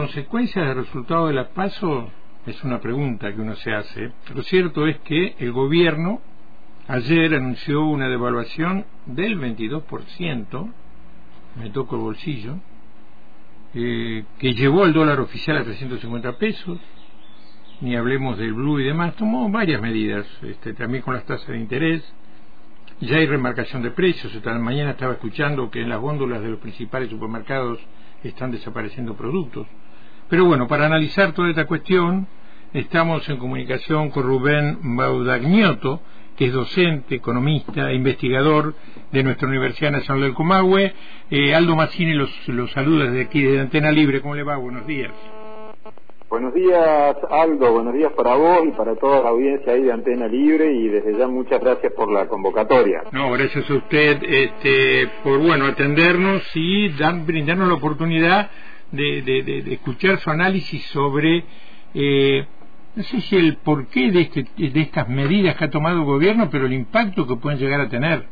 consecuencias del resultado de la PASO es una pregunta que uno se hace. Lo cierto es que el gobierno ayer anunció una devaluación del 22%, me toco el bolsillo, eh, que llevó al dólar oficial a 350 pesos, ni hablemos del blue y demás, tomó varias medidas, este, también con las tasas de interés, ya hay remarcación de precios, esta mañana estaba escuchando que en las góndolas de los principales supermercados están desapareciendo productos. Pero bueno, para analizar toda esta cuestión, estamos en comunicación con Rubén Baudagnoto, que es docente, economista, investigador de nuestra Universidad Nacional del Comahue. Eh, Aldo Mazzini los, los saluda desde aquí, desde Antena Libre. ¿Cómo le va? Buenos días. Buenos días, Aldo. Buenos días para vos y para toda la audiencia ahí de Antena Libre y desde ya muchas gracias por la convocatoria. No, gracias a usted este, por bueno atendernos y dar, brindarnos la oportunidad de, de, escuchar su análisis sobre eh, no sé si el porqué de, este, de estas medidas que ha tomado el gobierno, pero el impacto que pueden llegar a tener.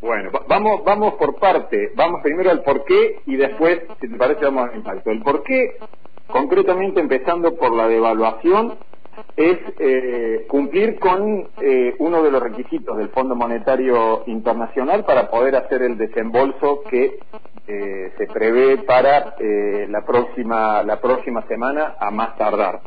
Bueno, vamos, vamos por parte. Vamos primero al porqué y después, si te parece, vamos al impacto. El porqué, concretamente empezando por la devaluación, es eh, cumplir con eh, uno de los requisitos del Fondo Monetario Internacional para poder hacer el desembolso que eh, se prevé para la próxima la próxima semana a más tardar.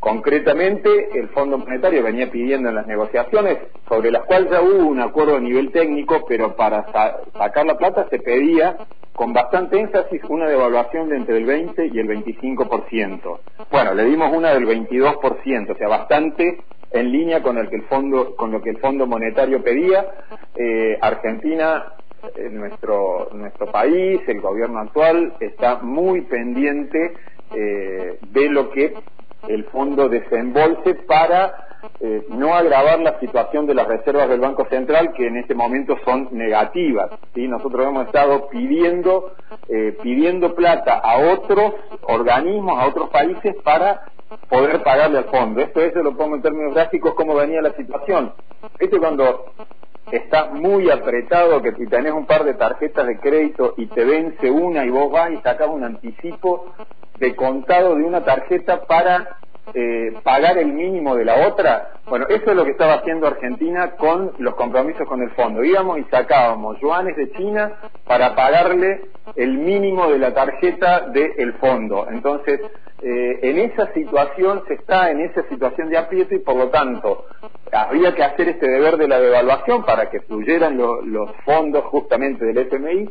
Concretamente, el Fondo Monetario venía pidiendo en las negociaciones, sobre las cuales ya hubo un acuerdo a nivel técnico, pero para sacar la plata se pedía con bastante énfasis una devaluación de entre el 20 y el 25%. Bueno, le dimos una del 22%, o sea, bastante en línea con el que el fondo con lo que el Fondo Monetario pedía. Eh, Argentina eh, nuestro nuestro país, el gobierno actual está muy pendiente eh, de lo que el fondo desembolse para eh, no agravar la situación de las reservas del Banco Central que en este momento son negativas. ¿sí? Nosotros hemos estado pidiendo, eh, pidiendo plata a otros organismos, a otros países para poder pagarle al fondo. Esto es, lo pongo en términos gráficos, cómo venía la situación. Esto cuando está muy apretado, que si tenés un par de tarjetas de crédito y te vence una y vos vas y sacas un anticipo de contado de una tarjeta para eh, pagar el mínimo de la otra, bueno, eso es lo que estaba haciendo Argentina con los compromisos con el fondo. Íbamos y sacábamos yuanes de China para pagarle el mínimo de la tarjeta del fondo. Entonces, eh, en esa situación se está en esa situación de aprieto y por lo tanto había que hacer este deber de la devaluación para que fluyeran los fondos justamente del FMI.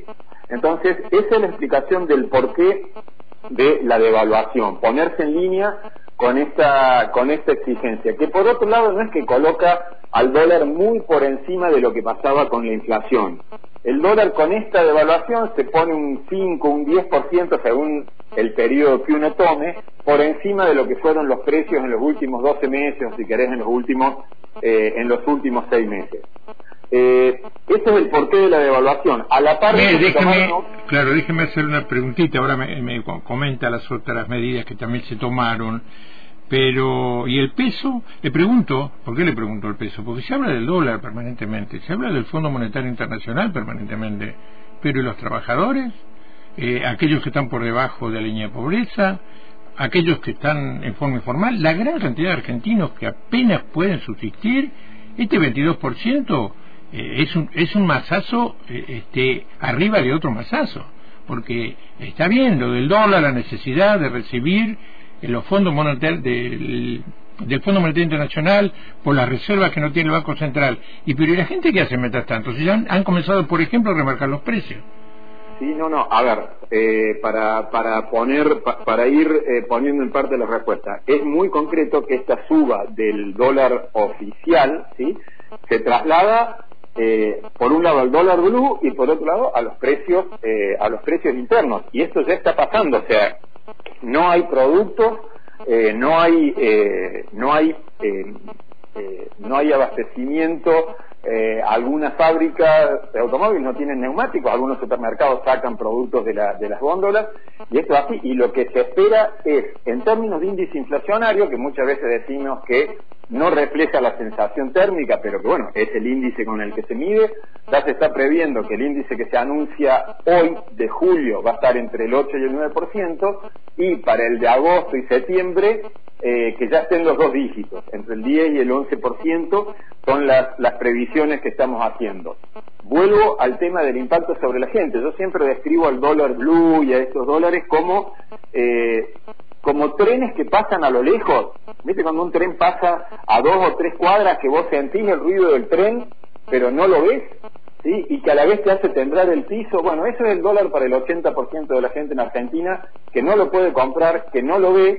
Entonces, esa es la explicación del por qué de la devaluación, ponerse en línea con esta, con esta exigencia, que por otro lado no es que coloca al dólar muy por encima de lo que pasaba con la inflación. El dólar con esta devaluación se pone un 5, un 10% según el periodo que uno tome, por encima de lo que fueron los precios en los últimos 12 meses, o si querés en los últimos, eh, en los últimos 6 meses. Eh, ese es el porqué de la devaluación. A la par Claro, déjeme hacer una preguntita. Ahora me, comenta las otras medidas que también se tomaron. Pero, ¿y el peso? Le pregunto, ¿por qué le pregunto el peso? Porque se habla del dólar permanentemente, se habla del Fondo Monetario Internacional permanentemente, pero ¿y los trabajadores? Eh, aquellos que están por debajo de la línea de pobreza, aquellos que están en forma informal, la gran cantidad de argentinos que apenas pueden subsistir, este 22% eh, es, un, es un masazo eh, este, arriba de otro masazo, porque está bien lo del dólar, la necesidad de recibir eh, los fondos monetarios del, del Fondo Monetario Internacional por las reservas que no tiene el Banco Central. Y pero ¿y la gente qué hace mientras tanto? Si ya han, comenzado, por ejemplo, a remarcar los precios. Sí, no, no. A ver, para, para poner, para ir poniendo en parte la respuesta, es muy concreto que esta suba del dólar oficial, ¿sí? Se traslada eh, por un lado al dólar blue y por otro lado a los precios eh, a los precios internos. Y esto ya está pasando o sea no hay productos eh, no hay no hay no hay abastecimiento eh, algunas fábricas de automóviles no tienen neumáticos, algunos supermercados sacan productos de, de las góndolas, y esto es así. Y lo que se espera es, en términos de índice inflacionario, que muchas veces decimos que no refleja la sensación térmica, pero que bueno, es el índice con el que se mide, ya se está previendo que el índice que se anuncia hoy de julio va a estar entre el 8 y el 9%, y para el de agosto y septiembre eh, que ya estén los dos dígitos, entre el 10 y el 11%, son las, las previsiones que estamos haciendo. Vuelvo al tema del impacto sobre la gente. Yo siempre describo al dólar blue y a estos dólares como, eh, como trenes que pasan a lo lejos. ¿Viste cuando un tren pasa a dos o tres cuadras que vos sentís el ruido del tren, pero no lo ves? Y que a la vez te hace temblar el piso. Bueno, eso es el dólar para el 80% de la gente en Argentina, que no lo puede comprar, que no lo ve,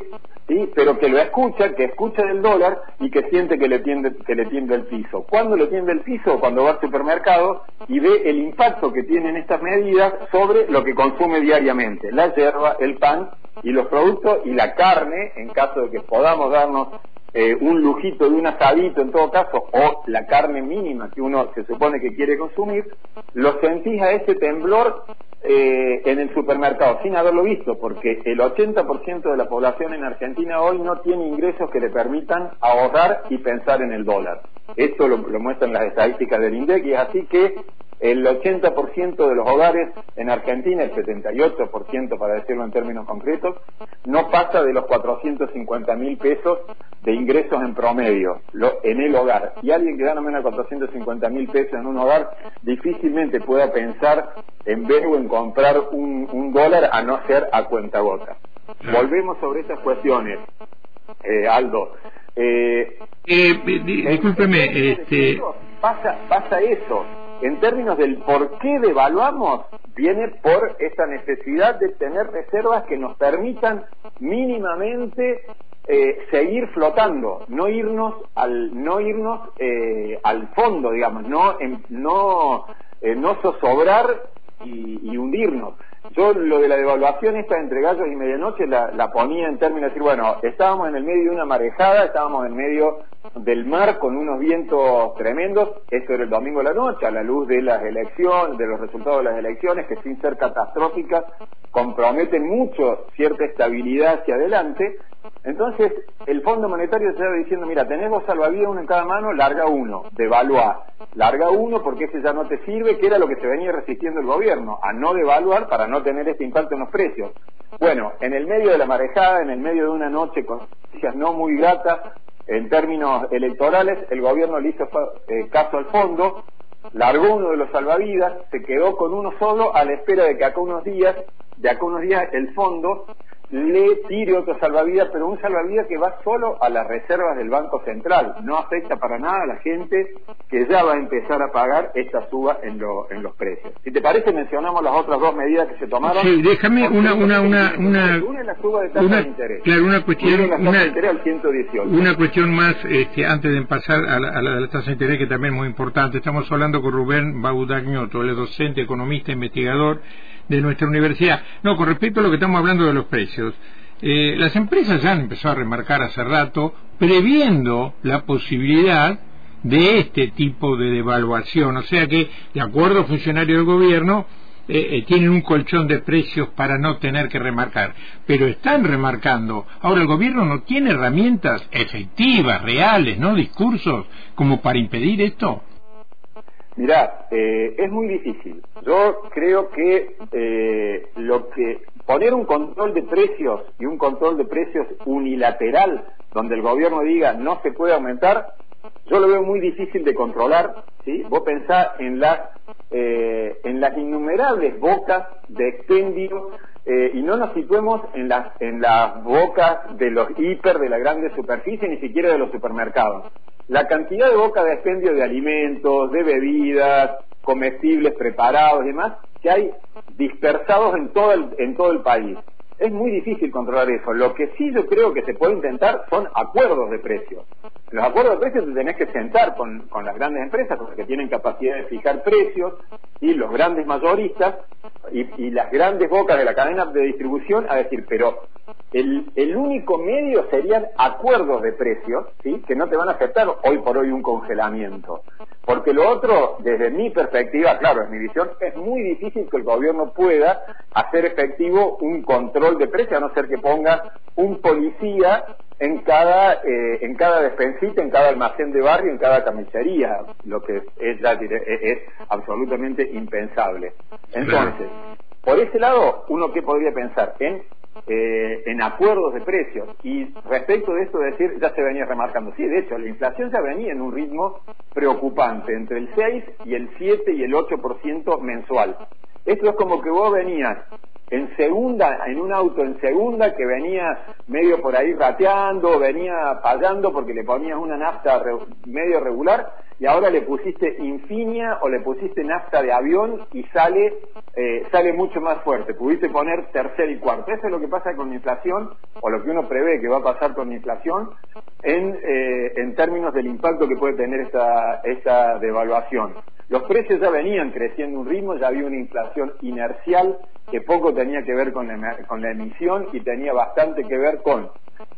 ¿sí? pero que lo escucha, que escucha del dólar y que siente que le tiende, que le tiende el piso. ¿Cuándo le tiende el piso? Cuando va al supermercado y ve el impacto que tienen estas medidas sobre lo que consume diariamente, la hierba, el pan y los productos y la carne, en caso de que podamos darnos eh, un lujito de un asadito en todo caso, o la carne mínima que uno se supone que quiere consumir, lo sentís a ese temblor eh, en el supermercado sin haberlo visto, porque el 80% de la población en Argentina hoy no tiene ingresos que le permitan ahorrar y pensar en el dólar. Esto lo, lo muestran las estadísticas del INDEC y es así que el 80% de los hogares en Argentina, el 78% para decirlo en términos concretos, no pasa de los 450 mil pesos de ingresos en promedio en el hogar. Y alguien que gana menos de 450 mil pesos en un hogar difícilmente pueda pensar en ver o en comprar un, dólar a no ser a cuenta gota. Volvemos sobre estas cuestiones, eh, Aldo. Eh, eh, discúlpeme, este... pasa, pasa eso en términos del por qué devaluamos, viene por esta necesidad de tener reservas que nos permitan mínimamente eh, seguir flotando, no irnos al, no irnos eh, al fondo, digamos, no, no, eh, no zozobrar y hundirnos. Yo lo de la devaluación esta entre gallos y medianoche la, la ponía en términos de decir, bueno, estábamos en el medio de una marejada, estábamos en medio del mar con unos vientos tremendos, esto era el domingo de la noche, a la luz de las elecciones, de los resultados de las elecciones, que sin ser catastróficas, comprometen mucho cierta estabilidad hacia adelante, entonces, el Fondo Monetario va diciendo, mira, tenés dos salvavidas, uno en cada mano, larga uno, devalúa. Larga uno porque ese ya no te sirve, que era lo que se venía resistiendo el gobierno, a no devaluar para no tener este impacto en los precios. Bueno, en el medio de la marejada, en el medio de una noche con noticias no muy gratas en términos electorales, el gobierno le hizo eh, caso al fondo, largó uno de los salvavidas, se quedó con uno solo a la espera de que acá unos días, de acá unos días el fondo le tire otro salvavidas, pero un salvavidas que va solo a las reservas del Banco Central, no afecta para nada a la gente que ya va a empezar a pagar esta suba en, en los precios. Si te parece, mencionamos las otras dos medidas que se tomaron. Sí, déjame una, una, una, una, una, la suba de tasa de interés. Claro, una cuestión, una, al 118. una cuestión más, este, antes de pasar a la, a la, tasa de interés, que también es muy importante. Estamos hablando con Rubén Baudagnoto, él es docente, economista, investigador de nuestra universidad. No, con respecto a lo que estamos hablando de los precios, eh, las empresas ya han empezado a remarcar hace rato, previendo la posibilidad de este tipo de devaluación. O sea que, de acuerdo a funcionarios del gobierno, eh, eh, tienen un colchón de precios para no tener que remarcar, pero están remarcando. Ahora el gobierno no tiene herramientas efectivas, reales, no discursos, como para impedir esto. Mirá, eh, es muy difícil. Yo creo que eh, lo que poner un control de precios y un control de precios unilateral, donde el gobierno diga no se puede aumentar, yo lo veo muy difícil de controlar. ¿sí? Vos pensás en las eh, en las innumerables bocas de expendio y no nos situemos en las en las bocas de los hiper de la grande superficie ni siquiera de los supermercados la cantidad de boca de expendio de alimentos, de bebidas, comestibles preparados y demás que hay dispersados en todo el, en todo el país. Es muy difícil controlar eso. Lo que sí yo creo que se puede intentar son acuerdos de precios. Los acuerdos de precios te tenés que sentar con, con las grandes empresas porque tienen capacidad de fijar precios y los grandes mayoristas y, y las grandes bocas de la cadena de distribución a decir, pero el, el único medio serían acuerdos de precios, ¿sí? que no te van a aceptar hoy por hoy un congelamiento. Porque lo otro, desde mi perspectiva, claro, en mi visión, es muy difícil que el gobierno pueda hacer efectivo un control de precios, a no ser que ponga un policía en cada eh, en cada despensita, en cada almacén de barrio, en cada camisería, lo que es, es absolutamente impensable. Entonces, por ese lado, uno que podría pensar en eh, en acuerdos de precios. Y respecto de esto, decir, ya se venía remarcando, sí, de hecho, la inflación ya venía en un ritmo preocupante, entre el 6 y el 7 y el 8% mensual. Esto es como que vos venías en segunda, en un auto en segunda que venía medio por ahí rateando, venía pagando porque le ponías una nafta medio regular y ahora le pusiste Infinia o le pusiste nafta de avión y sale eh, sale mucho más fuerte. Pudiste poner tercer y cuarto. Eso es lo que pasa con la inflación o lo que uno prevé que va a pasar con la inflación en, eh, en términos del impacto que puede tener esta, esta devaluación. Los precios ya venían creciendo un ritmo, ya había una inflación inercial que poco tenía que ver con la, con la emisión y tenía bastante que ver con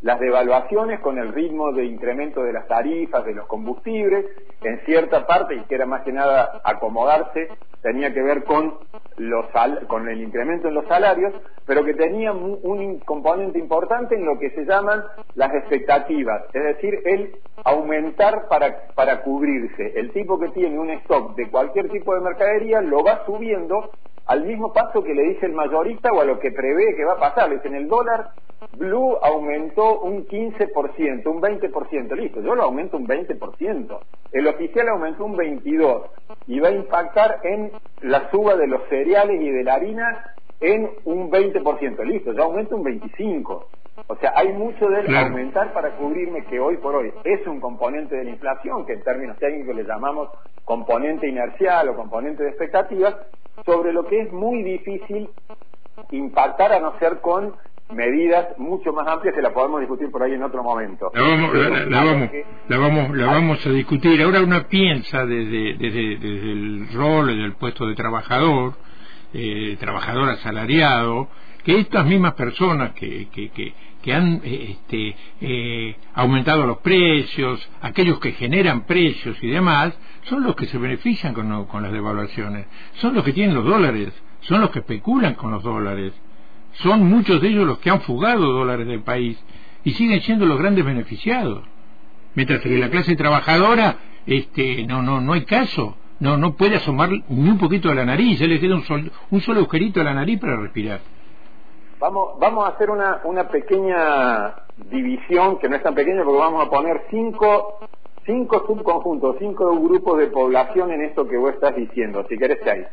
las devaluaciones, con el ritmo de incremento de las tarifas, de los combustibles, en cierta parte, y que era más que nada acomodarse, tenía que ver con, los, con el incremento en los salarios, pero que tenía un componente importante en lo que se llaman las expectativas, es decir, el aumentar para, para cubrirse. El tipo que tiene un stock de cualquier tipo de mercadería lo va subiendo al mismo paso que le dice el mayorista o a lo que prevé que va a pasar. en el dólar Blue aumentó un 15%, un 20%, listo, yo lo aumento un 20%. El oficial aumentó un 22% y va a impactar en la suba de los cereales y de la harina en un 20%, listo, yo aumento un 25%. O sea, hay mucho de aumentar para cubrirme que hoy por hoy es un componente de la inflación, que en términos técnicos le llamamos componente inercial o componente de expectativas, sobre lo que es muy difícil impactar a no ser con medidas mucho más amplias que la podemos discutir por ahí en otro momento. La vamos, la, vamos, la vamos, a discutir. Ahora uno piensa desde, desde, desde el rol, desde el puesto de trabajador, eh, trabajador asalariado, que estas mismas personas que, que, que, que han eh, este, eh, aumentado los precios, aquellos que generan precios y demás, son los que se benefician con, con las devaluaciones, son los que tienen los dólares, son los que especulan con los dólares, son muchos de ellos los que han fugado dólares del país y siguen siendo los grandes beneficiados. Mientras que la clase trabajadora, este, no, no, no hay caso, no, no puede asomar ni un poquito a la nariz, se le queda un, un solo agujerito a la nariz para respirar. Vamos, vamos a hacer una, una pequeña división, que no es tan pequeña, porque vamos a poner cinco, cinco subconjuntos, cinco grupos de población en esto que vos estás diciendo, si querés que hay.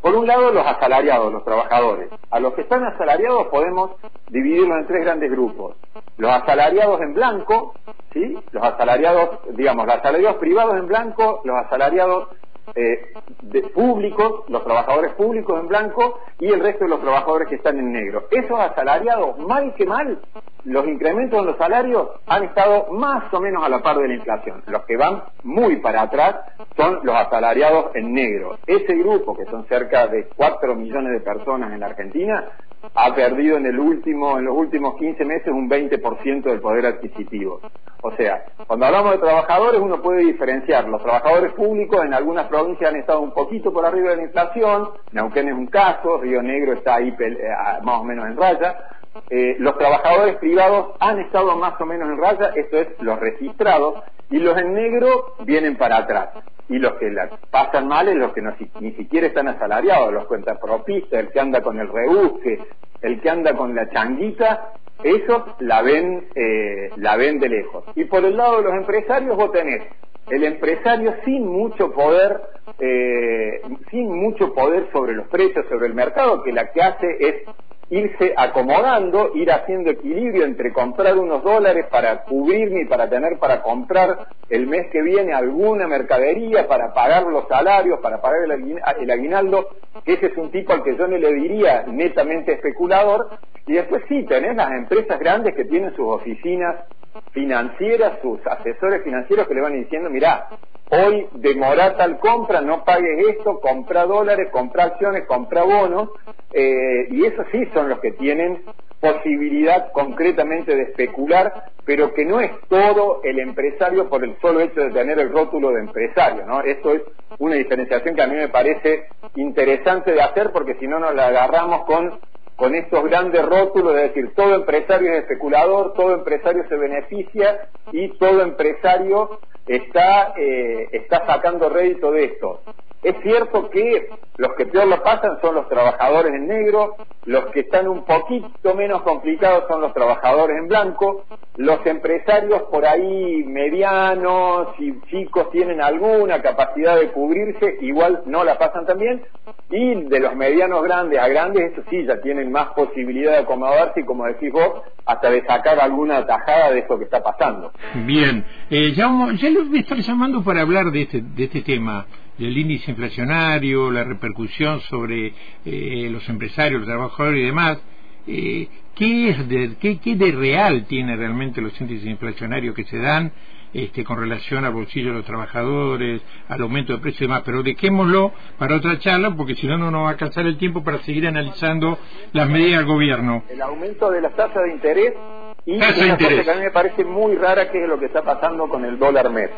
Por un lado, los asalariados, los trabajadores. A los que están asalariados podemos dividirlos en tres grandes grupos. Los asalariados en blanco, ¿sí? Los asalariados, digamos, los asalariados privados en blanco, los asalariados eh, de públicos, los trabajadores públicos en blanco y el resto de los trabajadores que están en negro. Esos asalariados, mal que mal, los incrementos en los salarios han estado más o menos a la par de la inflación. Los que van muy para atrás son los asalariados en negro. Ese grupo, que son cerca de 4 millones de personas en la Argentina, ha perdido en el último en los últimos 15 meses un 20% del poder adquisitivo. O sea, cuando hablamos de trabajadores uno puede diferenciar. Los trabajadores públicos en algunas provincias han estado un poquito por arriba de la inflación, Neuquén es un caso, Río Negro está ahí eh, más o menos en raya. Eh, los trabajadores privados han estado más o menos en raya, esto es los registrados, y los en negro vienen para atrás. Y los que la pasan mal es los que ni siquiera están asalariados, los cuentapropistas, el que anda con el rebusque, el que anda con la changuita, esos la ven, eh, la ven de lejos. Y por el lado de los empresarios vos tenés el empresario sin mucho poder, eh, sin mucho poder sobre los precios, sobre el mercado, que la que hace es irse acomodando, ir haciendo equilibrio entre comprar unos dólares para cubrirme y para tener para comprar el mes que viene alguna mercadería, para pagar los salarios, para pagar el aguinaldo, ese es un tipo al que yo no le diría netamente especulador, y después sí, tenés las empresas grandes que tienen sus oficinas financieras, sus asesores financieros que le van diciendo, mira, hoy demora tal compra, no pagues esto, compra dólares, compra acciones, compra bonos, eh, y esos sí son los que tienen posibilidad concretamente de especular, pero que no es todo el empresario por el solo hecho de tener el rótulo de empresario, ¿no? Esto es una diferenciación que a mí me parece interesante de hacer porque si no nos la agarramos con con estos grandes rótulos, es decir, todo empresario es especulador, todo empresario se beneficia y todo empresario está, eh, está sacando rédito de esto. Es cierto que los que peor lo pasan son los trabajadores en negro, los que están un poquito menos complicados son los trabajadores en blanco, los empresarios por ahí medianos y chicos tienen alguna capacidad de cubrirse, igual no la pasan también, y de los medianos grandes a grandes, eso sí, ya tienen más posibilidad de acomodarse y como decís vos, hasta de sacar alguna tajada de eso que está pasando. Bien, eh, ya, ya lo voy a estar llamando para hablar de este, de este tema del índice inflacionario, la repercusión sobre eh, los empresarios, los trabajadores y demás, eh, ¿qué, es de, qué, ¿qué de real tiene realmente los índices inflacionarios que se dan este, con relación al bolsillo de los trabajadores, al aumento de precios y demás? Pero dejémoslo para otra charla porque si no, no nos va a alcanzar el tiempo para seguir analizando las medidas del gobierno. El aumento de las tasas de interés y una cosa que a mí me parece muy rara que es lo que está pasando con el dólar mes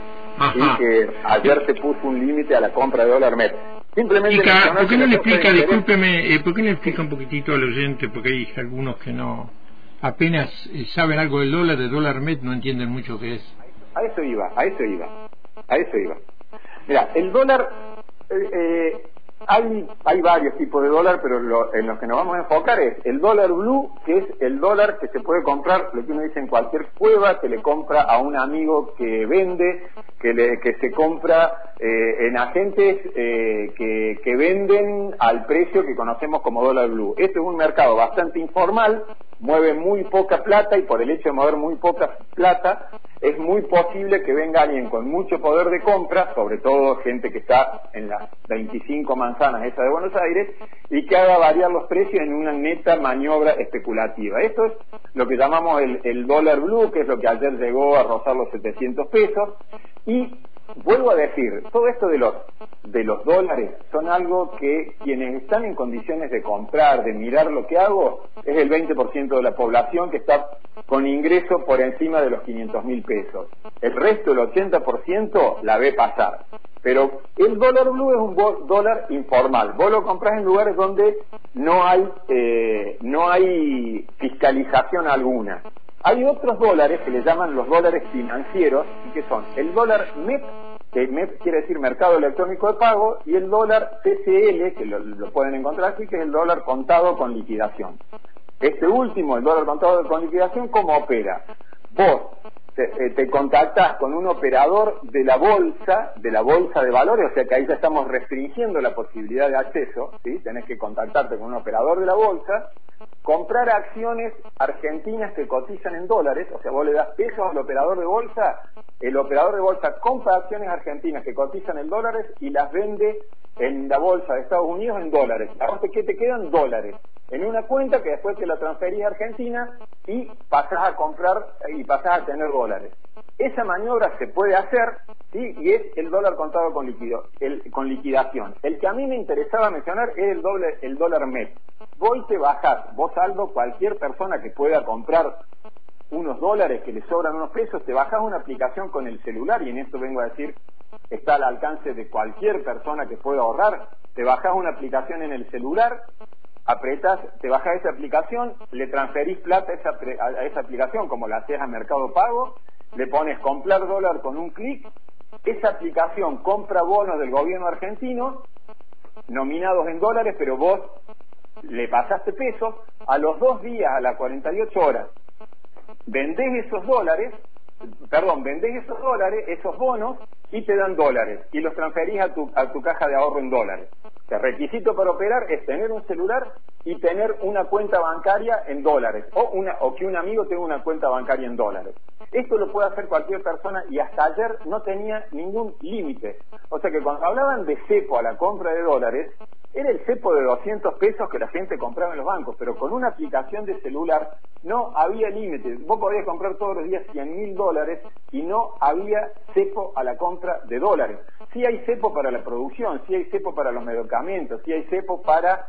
y que ayer se puso un límite a la compra de dólar MED. Simplemente ¿por qué no le explica, discúlpeme, eh, por qué no le explica un poquitito al oyente, porque hay algunos que no apenas eh, saben algo del dólar, de dólar MED, no entienden mucho qué es. A eso iba, a eso iba, a eso iba. Mira, el dólar eh, eh hay, hay varios tipos de dólar, pero en los que nos vamos a enfocar es el dólar blue, que es el dólar que se puede comprar, lo que uno dice en cualquier cueva, que le compra a un amigo que vende, que, le, que se compra eh, en agentes eh, que, que venden al precio que conocemos como dólar blue. Este es un mercado bastante informal, mueve muy poca plata y por el hecho de mover muy poca plata, es muy posible que venga alguien con mucho poder de compra, sobre todo gente que está en las 25 manzanas esta de Buenos Aires, y que haga variar los precios en una neta maniobra especulativa. Esto es lo que llamamos el, el dólar blue, que es lo que ayer llegó a rozar los 700 pesos, y vuelvo a decir, todo esto de los, de los dólares son algo que quienes están en condiciones de comprar, de mirar lo que hago, es el 20% de la población que está con ingreso por encima de los 500 mil pesos. El resto, el 80%, la ve pasar. Pero el dólar blue es un dólar informal. Vos lo compras en lugares donde no hay, eh, no hay fiscalización alguna. Hay otros dólares que le llaman los dólares financieros, y que son el dólar MEP, que MEP quiere decir Mercado Electrónico de Pago, y el dólar TCL, que lo, pueden encontrar aquí, que es el dólar contado con liquidación. Este último, el dólar contado con liquidación, ¿cómo opera? Vos te, eh, te, contactás con un operador de la bolsa, de la bolsa de valores, o sea que ahí ya estamos restringiendo la posibilidad de acceso, ¿sí? Tenés que contactarte con un operador de la bolsa, comprar acciones argentinas que cotizan en dólares, o sea, vos le das pesos al operador de bolsa, el operador de bolsa compra acciones argentinas que cotizan en dólares y las vende en la bolsa de Estados Unidos en dólares. Aparte, ¿qué te quedan? Dólares. En una cuenta que después te la transferís a Argentina y pasás a comprar y pasás a tener dólares. Esa maniobra se puede hacer, ¿sí? Y es el dólar contado con, liquido, el, con liquidación. El que a mí me interesaba mencionar es el, doble, el dólar MEP. Vos te bajás, vos saldo, cualquier persona que pueda comprar unos dólares que le sobran unos pesos, te bajás una aplicación con el celular, y en esto vengo a decir, está al alcance de cualquier persona que pueda ahorrar, te bajás una aplicación en el celular, apretas, te bajas esa aplicación, le transferís plata a esa, a esa aplicación como la haces a Mercado Pago, le pones comprar dólar con un clic, esa aplicación compra bonos del gobierno argentino nominados en dólares, pero vos le pasaste pesos, a los dos días, a las 48 horas, vendés esos dólares, perdón, vendés esos dólares, esos bonos, y te dan dólares, y los transferís a tu, a tu caja de ahorro en dólares. El requisito para operar es tener un celular y tener una cuenta bancaria en dólares, o, una, o que un amigo tenga una cuenta bancaria en dólares. Esto lo puede hacer cualquier persona y hasta ayer no tenía ningún límite. O sea que cuando hablaban de cepo a la compra de dólares, era el cepo de 200 pesos que la gente compraba en los bancos, pero con una aplicación de celular no había límite. Vos podías comprar todos los días 100 mil dólares y no había cepo a la compra de dólares. Sí hay cepo para la producción, sí hay cepo para los medicamentos, sí hay cepo para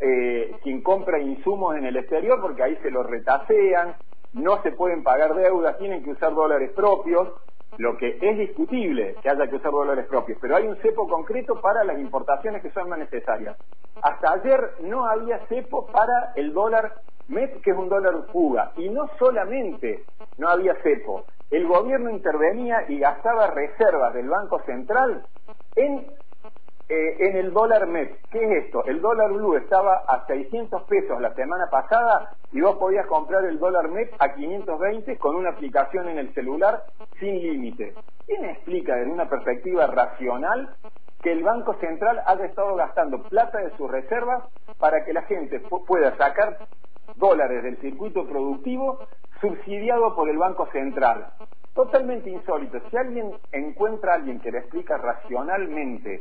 eh, quien compra insumos en el exterior porque ahí se los retasean, no se pueden pagar deudas, tienen que usar dólares propios, lo que es discutible que haya que usar dólares propios, pero hay un cepo concreto para las importaciones que son más necesarias. Hasta ayer no había cepo para el dólar MEP, que es un dólar fuga, y no solamente no había cepo, el gobierno intervenía y gastaba reservas del Banco Central en eh, en el dólar MEP. ¿Qué es esto? El dólar blue estaba a 600 pesos la semana pasada y vos podías comprar el dólar MEP a 520 con una aplicación en el celular sin límite. ¿Quién explica desde una perspectiva racional que el Banco Central haya estado gastando plata de sus reservas para que la gente pueda sacar dólares del circuito productivo subsidiado por el Banco Central? Totalmente insólito. Si alguien encuentra a alguien que le explica racionalmente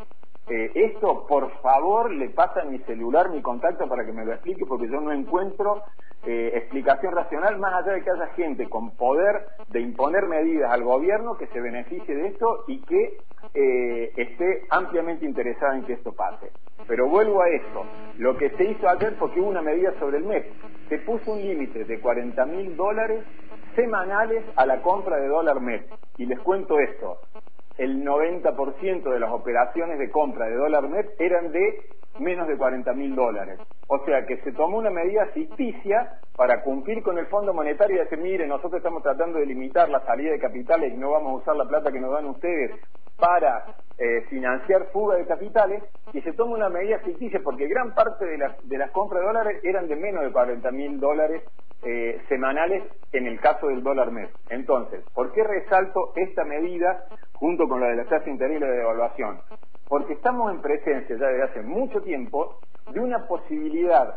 eh, esto, por favor, le pasa mi celular mi contacto para que me lo explique, porque yo no encuentro eh, explicación racional, más allá de que haya gente con poder de imponer medidas al gobierno que se beneficie de esto y que eh, esté ampliamente interesada en que esto pase. Pero vuelvo a esto, lo que se hizo ayer fue que hubo una medida sobre el mes, se puso un límite de 40 mil dólares semanales a la compra de dólar mes. Y les cuento esto, el 90% de las operaciones de compra de dólar net eran de menos de 40 mil dólares. O sea que se tomó una medida ficticia para cumplir con el Fondo Monetario y decir, mire, nosotros estamos tratando de limitar la salida de capitales y no vamos a usar la plata que nos dan ustedes para eh, financiar fuga de capitales y se toma una medida ficticia porque gran parte de las, de las compras de dólares eran de menos de 40 mil dólares eh, semanales en el caso del dólar mes. Entonces, ¿por qué resalto esta medida junto con la de la tasa interés de devaluación? Porque estamos en presencia ya desde hace mucho tiempo de una posibilidad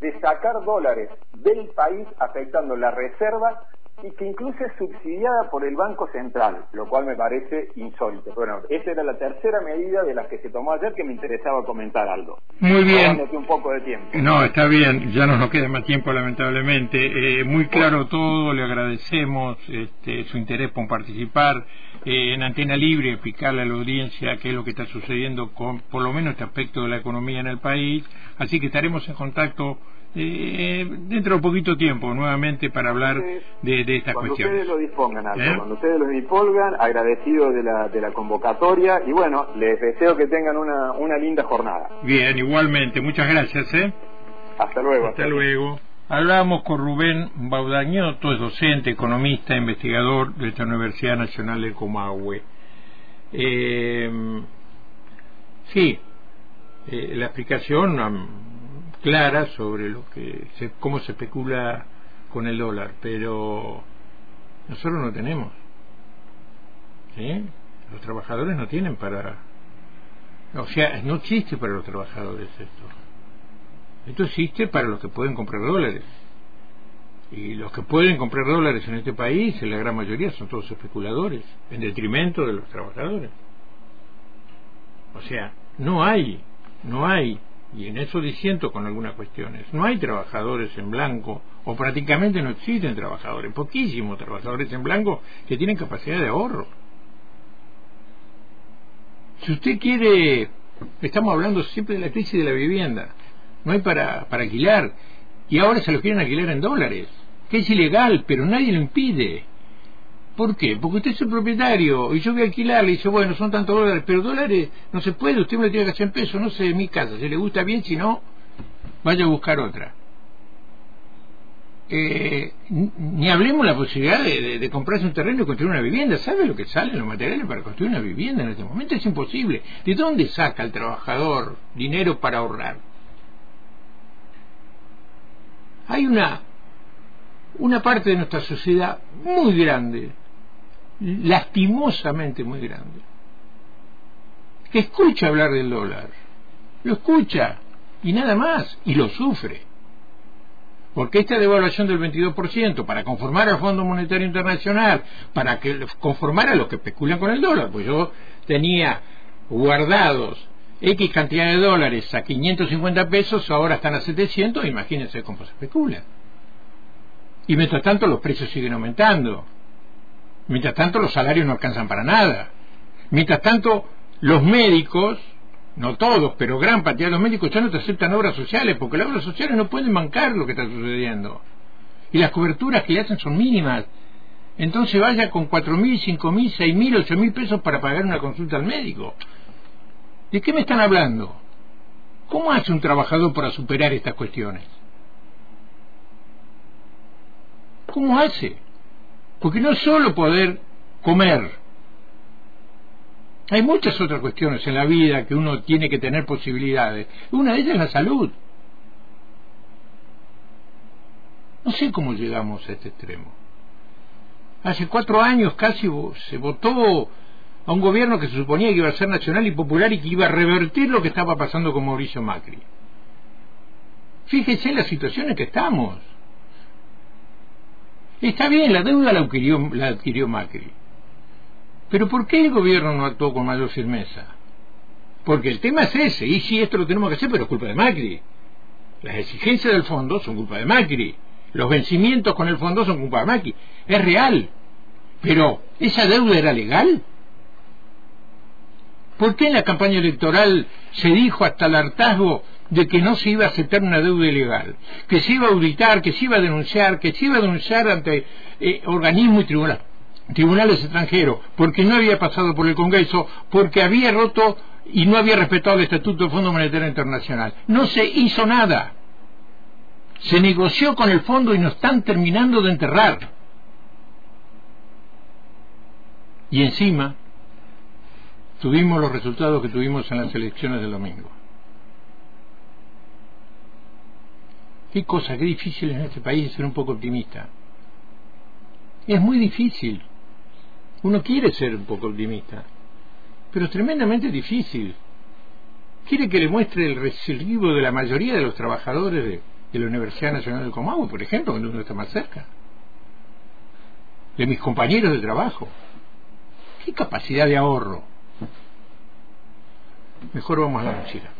de sacar dólares del país afectando la reserva y que incluso es subsidiada por el Banco Central, lo cual me parece insólito. Bueno, esa era la tercera medida de las que se tomó ayer que me interesaba comentar algo. Muy bien. un poco de tiempo. No, está bien, ya no nos queda más tiempo lamentablemente. Eh, muy claro todo, le agradecemos este, su interés por participar eh, en Antena Libre, explicarle a la audiencia qué es lo que está sucediendo con por lo menos este aspecto de la economía en el país. Así que estaremos en contacto eh, dentro de poquito tiempo nuevamente para hablar de, de estas cuando cuestiones. ustedes lo dispongan, ¿Eh? cuando ustedes lo dispongan, agradecido de la, de la convocatoria y bueno, les deseo que tengan una, una linda jornada. Bien, igualmente, muchas gracias. ¿eh? Hasta luego. Hasta, luego. Hablamos con Rubén Baudañoto, es docente, economista, investigador de esta Universidad Nacional de Comahue. Eh, sí, eh, la explicación clara sobre lo que cómo se especula con el dólar, pero nosotros no tenemos. Los trabajadores no tienen para... O sea, no existe para los trabajadores esto. Esto existe para los que pueden comprar dólares. Y los que pueden comprar dólares en este país, en la gran mayoría, son todos especuladores, en detrimento de los trabajadores. O sea, no hay, no hay y en eso disiento con algunas cuestiones. No hay trabajadores en blanco, o prácticamente no existen trabajadores, poquísimos trabajadores en blanco que tienen capacidad de ahorro. Si usted quiere, estamos hablando siempre de la crisis de la vivienda, no hay para, para alquilar, y ahora se lo quieren alquilar en dólares, que es ilegal, pero nadie lo impide. ¿Por qué? Porque usted es el propietario y yo voy a alquilar, le dice, bueno, son tantos dólares, pero dólares no se puede, usted me tiene que hacer en pesos, no sé, de mi casa, si le gusta bien, si no, vaya a buscar otra. Eh, ni hablemos la posibilidad de, comprarse un terreno y construir una vivienda. ¿Sabe lo que salen los materiales para construir una vivienda en este momento? Es imposible. ¿De dónde saca el trabajador dinero para ahorrar? Hay una, una parte de nuestra sociedad muy grande lastimosamente muy grande, que escucha hablar del dólar, lo escucha y nada más, y lo sufre. Porque esta devaluación del 22% para conformar al Fondo Monetario Internacional, para que conformar a los que especulan con el dólar, pues yo tenía guardados X cantidad de dólares a 550 pesos, ahora están a 700, imagínense cómo se especula. Y mientras tanto los precios siguen aumentando. Mientras tanto, los salarios no alcanzan para nada. Mientras tanto, los médicos no todos, pero gran cantidad de los médicos ya no te aceptan obras sociales, porque las obras sociales no pueden bancar lo que está sucediendo. Y las coberturas que le hacen son mínimas. Entonces vaya con cuatro mil, cinco mil, seis mil, ocho mil pesos para pagar una consulta al médico. ¿De qué me están hablando? ¿Cómo hace un trabajador para superar estas cuestiones? ¿Cómo hace? Porque no solo poder comer. Hay muchas otras cuestiones en la vida que uno tiene que tener posibilidades. Una de ellas es la salud. No sé cómo llegamos a este extremo. Hace cuatro años casi se votó a un gobierno que se suponía que iba a ser nacional y popular y que iba a revertir lo que estaba pasando con Mauricio Macri. Fíjese en la situación en que estamos. Está bien, la deuda la adquirió, Macri. Pero ¿por qué el gobierno no actuó con mayor firmeza? Porque el tema es ese, y si esto lo tenemos que hacer, pero es culpa de Macri. Las exigencias del fondo son culpa de Macri. Los vencimientos con el fondo son culpa de Macri. Es real. Pero, ¿esa deuda era legal? ¿Por qué en la campaña electoral se dijo hasta el hartazgo de que no se iba a aceptar una deuda ilegal, que se iba a auditar, que se iba a denunciar, que se iba a denunciar ante eh, organismos y tribunales, tribunales extranjeros, porque no había pasado por el Congreso, porque había roto y no había respetado el Estatuto del Fondo Monetario Internacional. No se hizo nada. Se negoció con el fondo y nos están terminando de enterrar. Y encima tuvimos los resultados que tuvimos en las elecciones del domingo. Qué cosa, qué difícil en este país ser un poco optimista. Es muy difícil. Uno quiere ser un poco optimista, pero es tremendamente difícil. Quiere que le muestre el recibo de la mayoría de los trabajadores de, de la Universidad Nacional del Comahue, por ejemplo, cuando uno está más cerca. De mis compañeros de trabajo. ¿Qué capacidad de ahorro? Mejor vamos a la mochila.